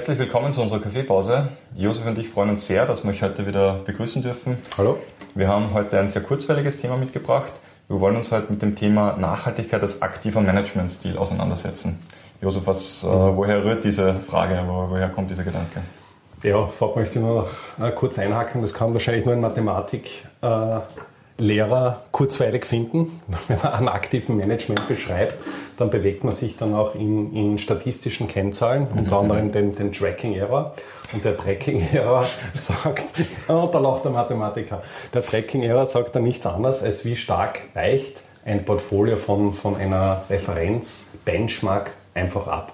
Herzlich willkommen zu unserer Kaffeepause. Josef und ich freuen uns sehr, dass wir euch heute wieder begrüßen dürfen. Hallo. Wir haben heute ein sehr kurzweiliges Thema mitgebracht. Wir wollen uns heute mit dem Thema Nachhaltigkeit als aktiver Managementstil auseinandersetzen. Josef, was, äh, woher rührt diese Frage? Wo, woher kommt dieser Gedanke? Ja, vorab möchte ich nur noch äh, kurz einhaken. Das kann wahrscheinlich nur ein Mathematiklehrer äh, kurzweilig finden. Wenn man einen aktiven Management beschreibt, dann bewegt man sich dann auch in, in statistischen Kennzahlen, mhm. unter anderem den, den Tracking-Error. Und der Tracking-Error sagt, oh, da lacht der Mathematiker, der Tracking-Error sagt dann nichts anderes, als wie stark weicht ein Portfolio von, von einer Referenz, Benchmark einfach ab.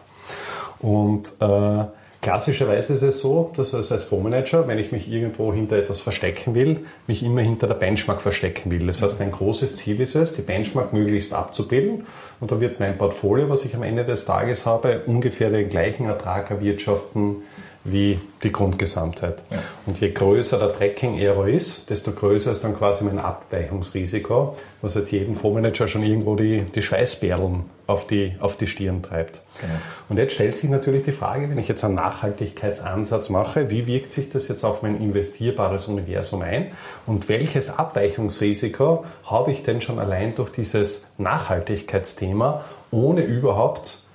Und äh, Klassischerweise ist es so, dass als Fondsmanager, wenn ich mich irgendwo hinter etwas verstecken will, mich immer hinter der Benchmark verstecken will. Das heißt, mein großes Ziel ist es, die Benchmark möglichst abzubilden und dann wird mein Portfolio, was ich am Ende des Tages habe, ungefähr den gleichen Ertrag erwirtschaften wie die Grundgesamtheit. Ja. Und je größer der Tracking-Error ist, desto größer ist dann quasi mein Abweichungsrisiko, was jetzt jedem Fondsmanager schon irgendwo die, die Schweißperlen auf die, auf die Stirn treibt. Genau. Und jetzt stellt sich natürlich die Frage, wenn ich jetzt einen Nachhaltigkeitsansatz mache, wie wirkt sich das jetzt auf mein investierbares Universum ein und welches Abweichungsrisiko habe ich denn schon allein durch dieses Nachhaltigkeitsthema, ohne überhaupt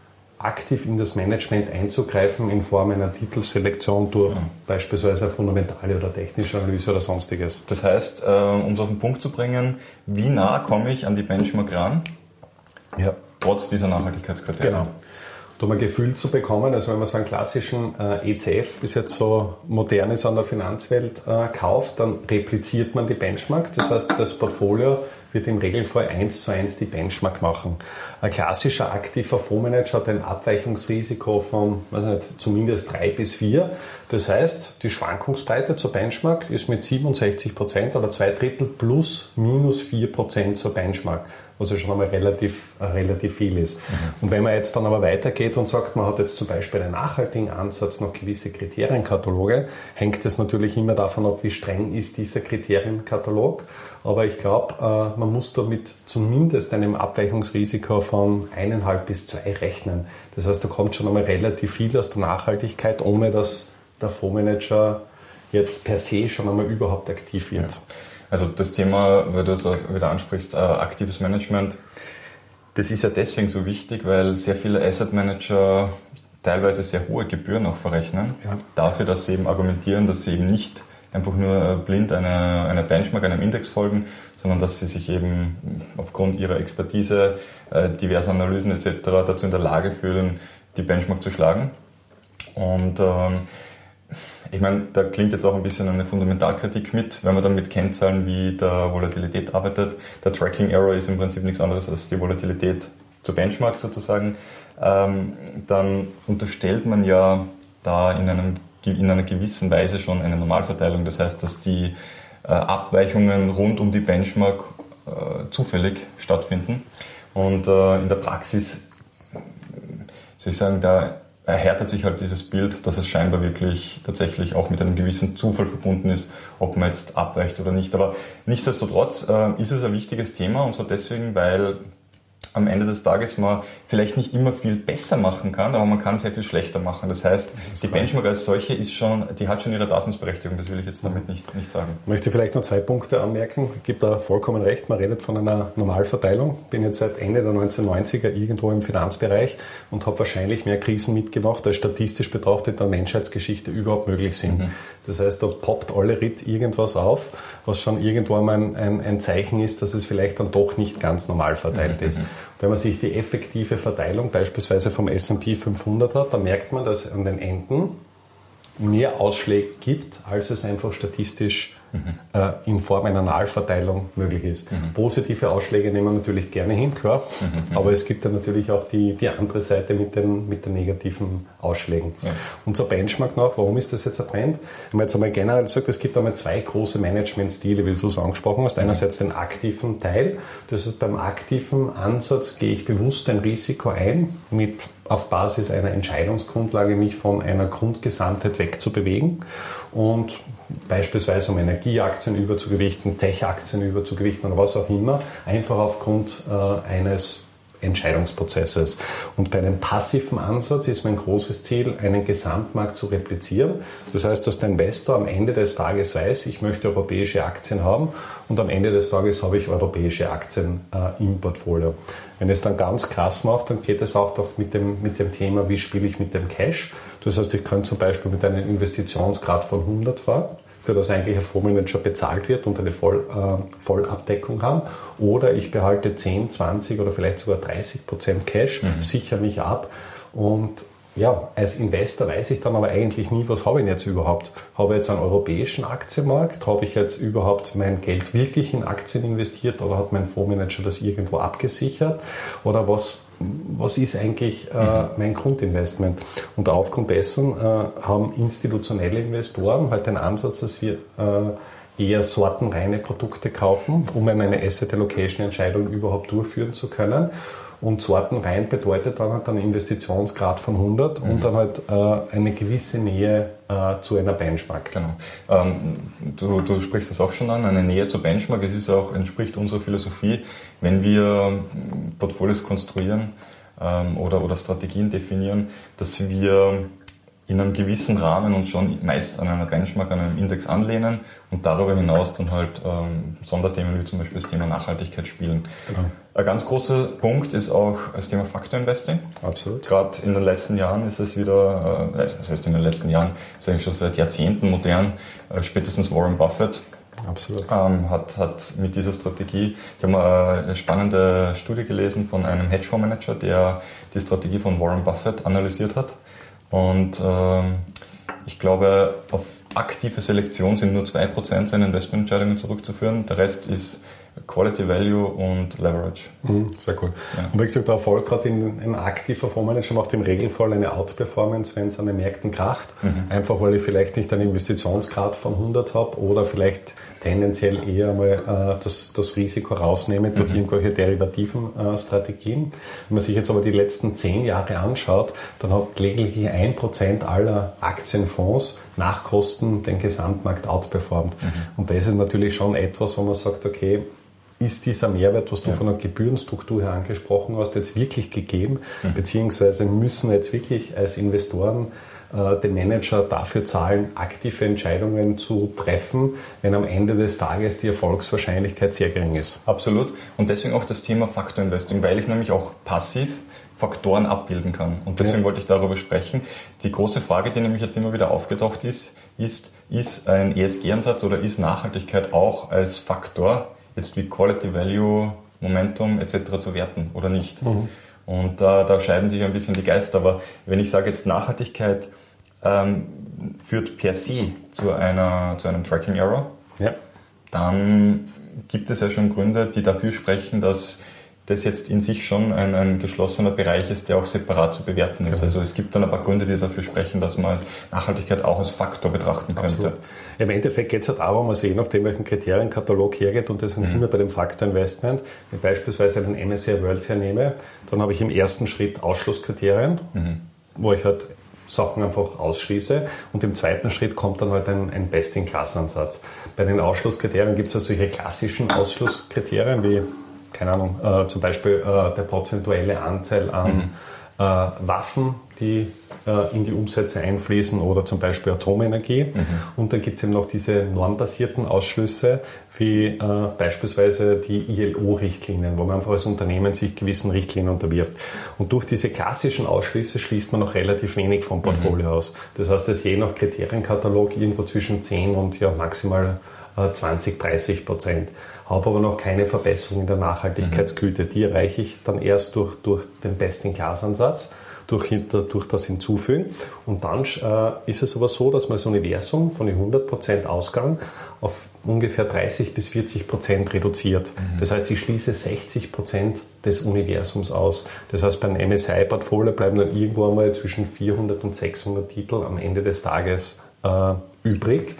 aktiv in das Management einzugreifen in Form einer Titelselektion durch ja. beispielsweise eine fundamentale oder technische Analyse oder sonstiges. Das heißt, äh, um es auf den Punkt zu bringen, wie nah komme ich an die Benchmark ran? Ja. Trotz dieser Nachhaltigkeitskriterien. Genau. Um ein Gefühl zu bekommen, also wenn man so einen klassischen äh, ETF bis jetzt so modern ist an der Finanzwelt äh, kauft, dann repliziert man die Benchmark. Das heißt, das Portfolio wird im Regelfall eins zu eins die Benchmark machen. Ein klassischer aktiver Fondsmanager hat ein Abweichungsrisiko von weiß nicht, zumindest drei bis vier. Das heißt, die Schwankungsbreite zur Benchmark ist mit 67 Prozent oder zwei Drittel plus minus vier Prozent zur Benchmark was ja schon einmal relativ, relativ viel ist. Mhm. Und wenn man jetzt dann aber weitergeht und sagt, man hat jetzt zum Beispiel einen nachhaltigen Ansatz, noch gewisse Kriterienkataloge, hängt es natürlich immer davon ab, wie streng ist dieser Kriterienkatalog. Aber ich glaube, äh, man muss da mit zumindest einem Abweichungsrisiko von eineinhalb bis zwei rechnen. Das heißt, da kommt schon einmal relativ viel aus der Nachhaltigkeit, ohne dass der Fondsmanager jetzt per se schon einmal überhaupt aktiv wird. Ja. Also das Thema, weil du es auch wieder ansprichst, äh, aktives Management, das ist ja deswegen so wichtig, weil sehr viele Asset Manager teilweise sehr hohe Gebühren auch verrechnen, ja. dafür, dass sie eben argumentieren, dass sie eben nicht einfach nur blind einer, einer Benchmark, einem Index folgen, sondern dass sie sich eben aufgrund ihrer Expertise, äh, diverser Analysen etc. dazu in der Lage fühlen, die Benchmark zu schlagen. Und ähm, ich meine, da klingt jetzt auch ein bisschen eine Fundamentalkritik mit, wenn man dann mit Kennzahlen wie der Volatilität arbeitet. Der Tracking Error ist im Prinzip nichts anderes als die Volatilität zu Benchmark sozusagen. Ähm, dann unterstellt man ja da in, einem, in einer gewissen Weise schon eine Normalverteilung. Das heißt, dass die äh, Abweichungen rund um die Benchmark äh, zufällig stattfinden. Und äh, in der Praxis, soll ich sagen, da erhärtet sich halt dieses Bild, dass es scheinbar wirklich tatsächlich auch mit einem gewissen Zufall verbunden ist, ob man jetzt abweicht oder nicht. Aber nichtsdestotrotz äh, ist es ein wichtiges Thema und zwar deswegen, weil am Ende des Tages man vielleicht nicht immer viel besser machen kann, aber man kann sehr viel schlechter machen. Das heißt, das die Benchmark als solche ist schon, die hat schon ihre Daseinsberechtigung. Das will ich jetzt damit nicht, nicht sagen. Ich möchte vielleicht noch zwei Punkte anmerken. Ich gebe da vollkommen recht. Man redet von einer Normalverteilung. Ich bin jetzt seit Ende der 1990er irgendwo im Finanzbereich und habe wahrscheinlich mehr Krisen mitgemacht, als statistisch betrachtet in der Menschheitsgeschichte überhaupt möglich sind. Mhm. Das heißt, da poppt alle Ritt irgendwas auf, was schon irgendwo ein, ein, ein Zeichen ist, dass es vielleicht dann doch nicht ganz normal verteilt mhm. ist. Wenn man sich die effektive Verteilung beispielsweise vom S&P 500 hat, dann merkt man, dass an den Enden mehr Ausschläge gibt, als es einfach statistisch mhm. äh, in Form einer Nullverteilung möglich ist. Mhm. Positive Ausschläge nehmen wir natürlich gerne hin, klar, mhm. aber es gibt ja natürlich auch die, die andere Seite mit den, mit den negativen Ausschlägen. Ja. Und zur Benchmark noch, warum ist das jetzt ein Trend? Wenn man jetzt einmal generell sagt, es gibt einmal zwei große Managementstile, wie du es angesprochen hast. Einerseits den aktiven Teil, das ist beim aktiven Ansatz gehe ich bewusst ein Risiko ein mit auf Basis einer Entscheidungsgrundlage mich von einer Grundgesamtheit wegzubewegen und beispielsweise um Energieaktien überzugewichten, Tech-Aktien überzugewichten oder was auch immer, einfach aufgrund äh, eines Entscheidungsprozesses. Und bei einem passiven Ansatz ist mein großes Ziel, einen Gesamtmarkt zu replizieren. Das heißt, dass der Investor am Ende des Tages weiß, ich möchte europäische Aktien haben und am Ende des Tages habe ich europäische Aktien äh, im Portfolio. Wenn es dann ganz krass macht, dann geht es auch doch mit dem, mit dem Thema, wie spiele ich mit dem Cash. Das heißt, ich kann zum Beispiel mit einem Investitionsgrad von 100 fahren für das eigentlich ein Fondsmanager bezahlt wird und eine Voll, äh, Vollabdeckung haben. Oder ich behalte 10, 20 oder vielleicht sogar 30 Prozent Cash, mhm. sichere mich ab und ja, als Investor weiß ich dann aber eigentlich nie, was habe ich jetzt überhaupt. Habe ich jetzt einen europäischen Aktienmarkt? Habe ich jetzt überhaupt mein Geld wirklich in Aktien investiert oder hat mein Fondsmanager das irgendwo abgesichert? Oder was was ist eigentlich äh, mhm. mein Grundinvestment? Und aufgrund dessen äh, haben institutionelle Investoren halt den Ansatz, dass wir äh, eher sortenreine Produkte kaufen, um eine Asset Allocation Entscheidung überhaupt durchführen zu können. Und sortenrein bedeutet dann halt einen Investitionsgrad von 100 mhm. und dann halt äh, eine gewisse Nähe äh, zu einer Benchmark. Genau. Ähm, du, du, sprichst das auch schon an, eine Nähe zur Benchmark. Es ist auch, entspricht unserer Philosophie, wenn wir Portfolios konstruieren ähm, oder, oder Strategien definieren, dass wir in einem gewissen Rahmen uns schon meist an einer Benchmark, an einem Index anlehnen und darüber hinaus dann halt ähm, Sonderthemen wie zum Beispiel das Thema Nachhaltigkeit spielen. Genau. Ein ganz großer Punkt ist auch das Thema Factor Investing. Absolut. Gerade in den letzten Jahren ist es wieder, äh, das heißt in den letzten Jahren, ist eigentlich schon seit Jahrzehnten modern, äh, spätestens Warren Buffett Absolut. Ähm, hat, hat mit dieser Strategie, ich habe mal eine spannende Studie gelesen von einem Hedgefondsmanager, der die Strategie von Warren Buffett analysiert hat. Und ähm, ich glaube, auf aktive Selektion sind nur 2% seiner Investmententscheidungen zurückzuführen. Der Rest ist Quality Value und Leverage. Mhm, sehr cool. Ja. Und wie gesagt, der Erfolg gerade im aktiver Fondsmanager macht im Regelfall eine Outperformance, wenn es an den Märkten kracht. Mhm. Einfach weil ich vielleicht nicht einen Investitionsgrad von 100 habe oder vielleicht tendenziell eher mal äh, das, das Risiko rausnehme durch mhm. irgendwelche derivativen äh, Strategien. Wenn man sich jetzt aber die letzten zehn Jahre anschaut, dann hat lediglich ein Prozent aller Aktienfonds nach Kosten den Gesamtmarkt outperformt. Mhm. Und das ist natürlich schon etwas, wo man sagt, okay, ist dieser Mehrwert, was du ja. von der Gebührenstruktur her angesprochen hast, jetzt wirklich gegeben? Mhm. Beziehungsweise müssen wir jetzt wirklich als Investoren den Manager dafür zahlen, aktive Entscheidungen zu treffen, wenn am Ende des Tages die Erfolgswahrscheinlichkeit sehr gering ist? Absolut. Und deswegen auch das Thema Faktor Investing, weil ich nämlich auch passiv Faktoren abbilden kann. Und deswegen ja. wollte ich darüber sprechen. Die große Frage, die nämlich jetzt immer wieder aufgetaucht ist, ist, ist ein ESG-Ansatz oder ist Nachhaltigkeit auch als Faktor jetzt wie Quality Value, Momentum etc. zu werten oder nicht. Mhm. Und da, da scheiden sich ein bisschen die Geister. Aber wenn ich sage jetzt Nachhaltigkeit ähm, führt per se zu, einer, zu einem Tracking Error, ja. dann gibt es ja schon Gründe, die dafür sprechen, dass das jetzt in sich schon ein, ein geschlossener Bereich ist, der auch separat zu bewerten ist. Genau. Also es gibt dann ein paar Gründe, die dafür sprechen, dass man Nachhaltigkeit auch als Faktor betrachten könnte. Absolut. Im Endeffekt geht es ja darum, also je nachdem, welchen Kriterienkatalog hergeht, und deswegen mhm. sind wir bei dem Faktor Investment, wenn ich beispielsweise den MSCI World hernehme, dann habe ich im ersten Schritt Ausschlusskriterien, mhm. wo ich halt Sachen einfach ausschließe. Und im zweiten Schritt kommt dann halt ein, ein Best-in-Class-Ansatz. Bei den Ausschlusskriterien gibt es ja solche klassischen Ausschlusskriterien wie keine Ahnung, äh, zum Beispiel äh, der prozentuelle Anteil an mhm. äh, Waffen, die äh, in die Umsätze einfließen oder zum Beispiel Atomenergie. Mhm. Und dann gibt es eben noch diese normbasierten Ausschlüsse, wie äh, beispielsweise die ILO-Richtlinien, wo man einfach als Unternehmen sich gewissen Richtlinien unterwirft. Und durch diese klassischen Ausschlüsse schließt man noch relativ wenig vom Portfolio mhm. aus. Das heißt, dass je nach Kriterienkatalog irgendwo zwischen 10 und ja, maximal 20, äh, 30 Prozent habe aber noch keine Verbesserung in der Nachhaltigkeitsgüte. Die erreiche ich dann erst durch, durch den Best-in-Class-Ansatz, durch, durch das Hinzufügen. Und dann äh, ist es aber so, dass man das Universum von den 100% Ausgang auf ungefähr 30 bis 40% reduziert. Mhm. Das heißt, ich schließe 60% des Universums aus. Das heißt, beim MSI-Portfolio bleiben dann irgendwo einmal zwischen 400 und 600 Titel am Ende des Tages äh, übrig.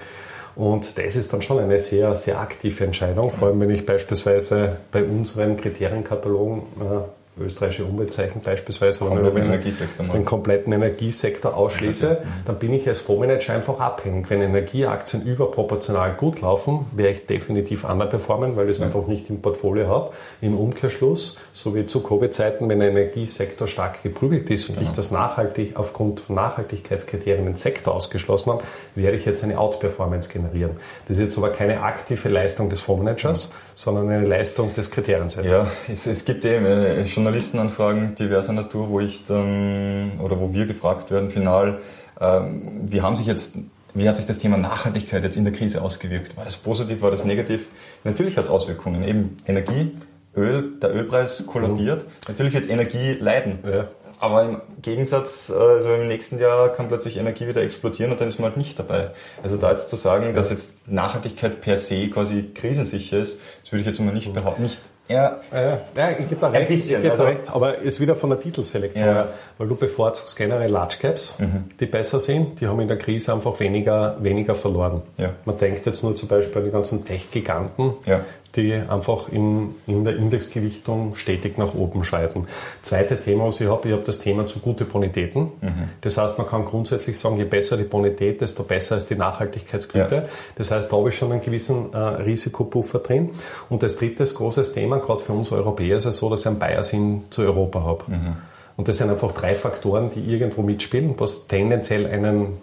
Und das ist dann schon eine sehr, sehr aktive Entscheidung, vor allem wenn ich beispielsweise bei unseren Kriterienkatalogen äh, österreichische Umweltzeichen beispielsweise, aber wenn ich den, kompletten Energiesektor ausschließe, dann bin ich als Fondsmanager einfach abhängig. Wenn Energieaktien überproportional gut laufen, werde ich definitiv underperformen, weil ich es ja. einfach nicht im Portfolio habe. Im Umkehrschluss, so wie zu Covid-Zeiten, wenn der Energiesektor stark geprügelt ist und genau. ich das nachhaltig aufgrund von Nachhaltigkeitskriterien den Sektor ausgeschlossen habe, werde ich jetzt eine Outperformance generieren. Das ist jetzt aber keine aktive Leistung des Fondsmanagers, ja. sondern eine Leistung des Kriteriensetzes. Ja, es, es gibt eben äh, Journalistenanfragen diverser Natur, wo ich dann oder wo wir gefragt werden, final, ähm, wie haben sich jetzt wie hat sich das Thema Nachhaltigkeit jetzt in der Krise ausgewirkt? War das positiv, war das negativ? Natürlich hat es Auswirkungen. Eben Energie, Öl, der Ölpreis kollabiert. Natürlich wird Energie leiden. Ja. Aber im Gegensatz, also im nächsten Jahr kann plötzlich Energie wieder explodieren und dann ist man halt nicht dabei. Also da jetzt zu sagen, dass jetzt Nachhaltigkeit per se quasi krisensicher ist, das würde ich jetzt mal nicht behaupten, nicht ja, ja, ja ich gebe da recht. Ein bisschen, ich also, recht. Aber ist wieder von der Titelselektion, ja. weil du bevorzugst generell Large Caps, mhm. die besser sind. Die haben in der Krise einfach weniger, weniger verloren. Ja. Man denkt jetzt nur zum Beispiel an die ganzen Tech-Giganten, ja die einfach in, in der Indexgewichtung stetig nach oben schreiten. Zweite Thema, was ich habe, ich habe das Thema zu gute Bonitäten. Mhm. Das heißt, man kann grundsätzlich sagen, je besser die Bonität, desto besser ist die Nachhaltigkeitsgüte. Ja. Das heißt, da habe ich schon einen gewissen äh, Risikopuffer drin. Und das dritte, großes Thema, gerade für uns Europäer, ist es so, dass ich einen Bias-In zu Europa habe. Mhm. Und das sind einfach drei Faktoren, die irgendwo mitspielen, was tendenziell einen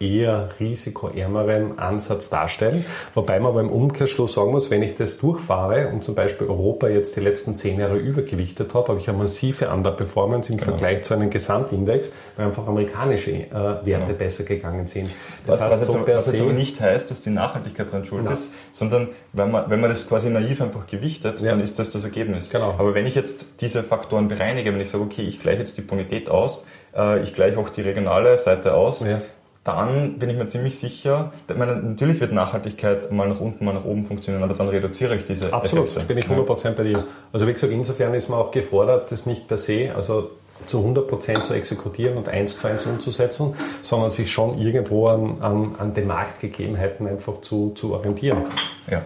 eher risikoärmeren Ansatz darstellen. Wobei man aber im Umkehrschluss sagen muss, wenn ich das durchfahre und zum Beispiel Europa jetzt die letzten zehn Jahre übergewichtet habe, habe ich eine massive Underperformance im genau. Vergleich zu einem Gesamtindex, weil einfach amerikanische äh, Werte genau. besser gegangen sind. Das was, heißt, was, jetzt, so was jetzt aber nicht heißt, dass die Nachhaltigkeit dran schuld ist, sondern wenn man, wenn man das quasi naiv einfach gewichtet, ja. dann ist das das Ergebnis. Genau. Aber wenn ich jetzt diese Faktoren bereinige, wenn ich sage, okay, ich gleiche jetzt die Bonität aus, äh, ich gleiche auch die regionale Seite aus, ja dann bin ich mir ziemlich sicher, meine, natürlich wird Nachhaltigkeit mal nach unten, mal nach oben funktionieren, aber dann reduziere ich diese Absolut, Effekte. bin ich 100% ja. bei dir. Also wie gesagt, insofern ist man auch gefordert, das nicht per se, also zu 100% zu exekutieren und eins zu eins umzusetzen, sondern sich schon irgendwo an, an, an den Marktgegebenheiten einfach zu, zu orientieren. Ja.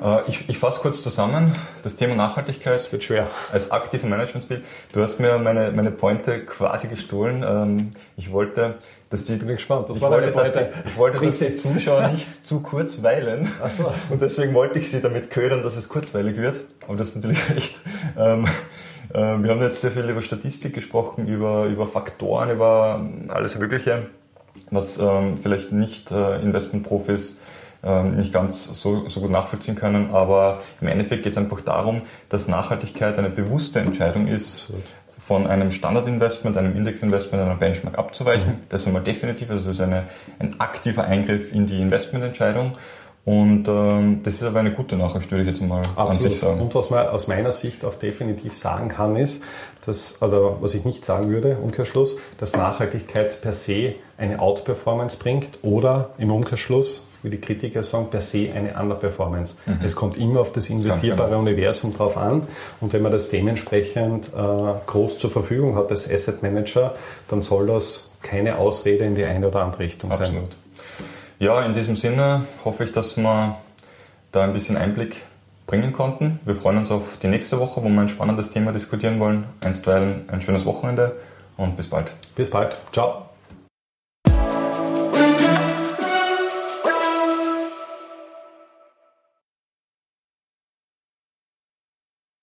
Äh, ich, ich fasse kurz zusammen. Das Thema Nachhaltigkeit. Das wird schwer. Als aktiver Managementstil. Du hast mir meine, meine Pointe quasi gestohlen. Ähm, ich wollte, dass die, bin ich gespannt. Das ich, wollte, dass die, ich wollte, dass die Zuschauer nicht zu kurz weilen. So. Und deswegen wollte ich sie damit ködern, dass es kurzweilig wird. Aber das ist natürlich recht. Ähm, äh, wir haben jetzt sehr viel über Statistik gesprochen, über, über Faktoren, über alles Mögliche, was ähm, vielleicht nicht äh, Investmentprofis ähm, nicht ganz so, so gut nachvollziehen können. Aber im Endeffekt geht es einfach darum, dass Nachhaltigkeit eine bewusste Entscheidung ist, Absolut. von einem Standardinvestment, einem Indexinvestment, einem Benchmark abzuweichen. Mhm. Das ist einmal definitiv, also es ist eine, ein aktiver Eingriff in die Investmententscheidung. Und ähm, das ist aber eine gute Nachricht, würde ich jetzt mal Absolut. an sich sagen. Und was man aus meiner Sicht auch definitiv sagen kann, ist, dass, oder was ich nicht sagen würde, Umkehrschluss, dass Nachhaltigkeit per se eine Outperformance bringt oder im Umkehrschluss wie die Kritiker sagen, per se eine Underperformance. Mhm. Es kommt immer auf das investierbare genau. Universum drauf an und wenn man das dementsprechend äh, groß zur Verfügung hat als Asset Manager, dann soll das keine Ausrede in die eine oder andere Richtung Absolut. sein. Ja, in diesem Sinne hoffe ich, dass wir da ein bisschen Einblick bringen konnten. Wir freuen uns auf die nächste Woche, wo wir ein spannendes Thema diskutieren wollen. Einstweilen ein schönes Wochenende und bis bald. Bis bald. Ciao.